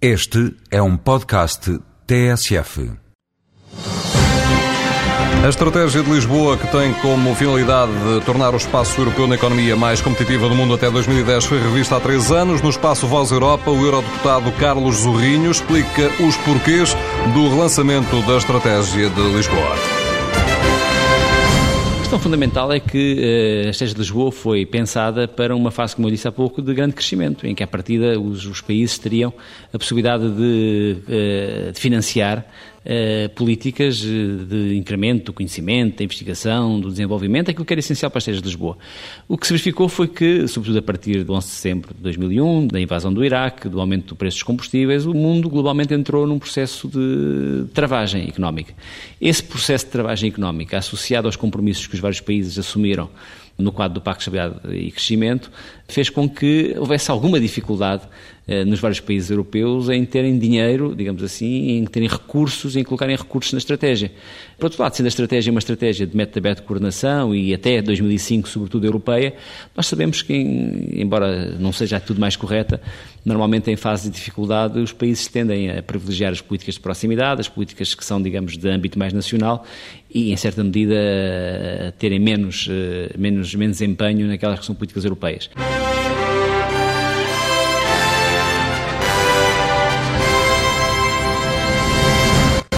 Este é um podcast TSF. A estratégia de Lisboa, que tem como finalidade de tornar o espaço europeu na economia mais competitiva do mundo até 2010, foi revista há três anos. No espaço Voz Europa, o eurodeputado Carlos Zorrinho explica os porquês do relançamento da estratégia de Lisboa. Questão fundamental é que uh, a Estratégia de Lisboa foi pensada para uma fase, como eu disse há pouco, de grande crescimento, em que, à partida, os, os países teriam a possibilidade de, uh, de financiar uh, políticas de incremento do conhecimento, da investigação, do desenvolvimento, aquilo que era essencial para a Estratégia de Lisboa. O que se verificou foi que, sobretudo a partir do 11 de setembro de 2001, da invasão do Iraque, do aumento do preço dos combustíveis, o mundo globalmente entrou num processo de travagem económica. Esse processo de travagem económica, associado aos compromissos que os vários países assumiram no quadro do Pacto de Estabilidade e Crescimento, fez com que houvesse alguma dificuldade eh, nos vários países europeus em terem dinheiro, digamos assim, em terem recursos, em colocarem recursos na estratégia. Por outro lado, sendo a estratégia uma estratégia de método aberto de coordenação e até 2005, sobretudo europeia, nós sabemos que, embora não seja tudo mais correta, normalmente em fase de dificuldade os países tendem a privilegiar as políticas de proximidade, as políticas que são, digamos, de âmbito mais nacional e, em certa medida, terem menos, eh, menos, menos empenho naquelas que são políticas europeias.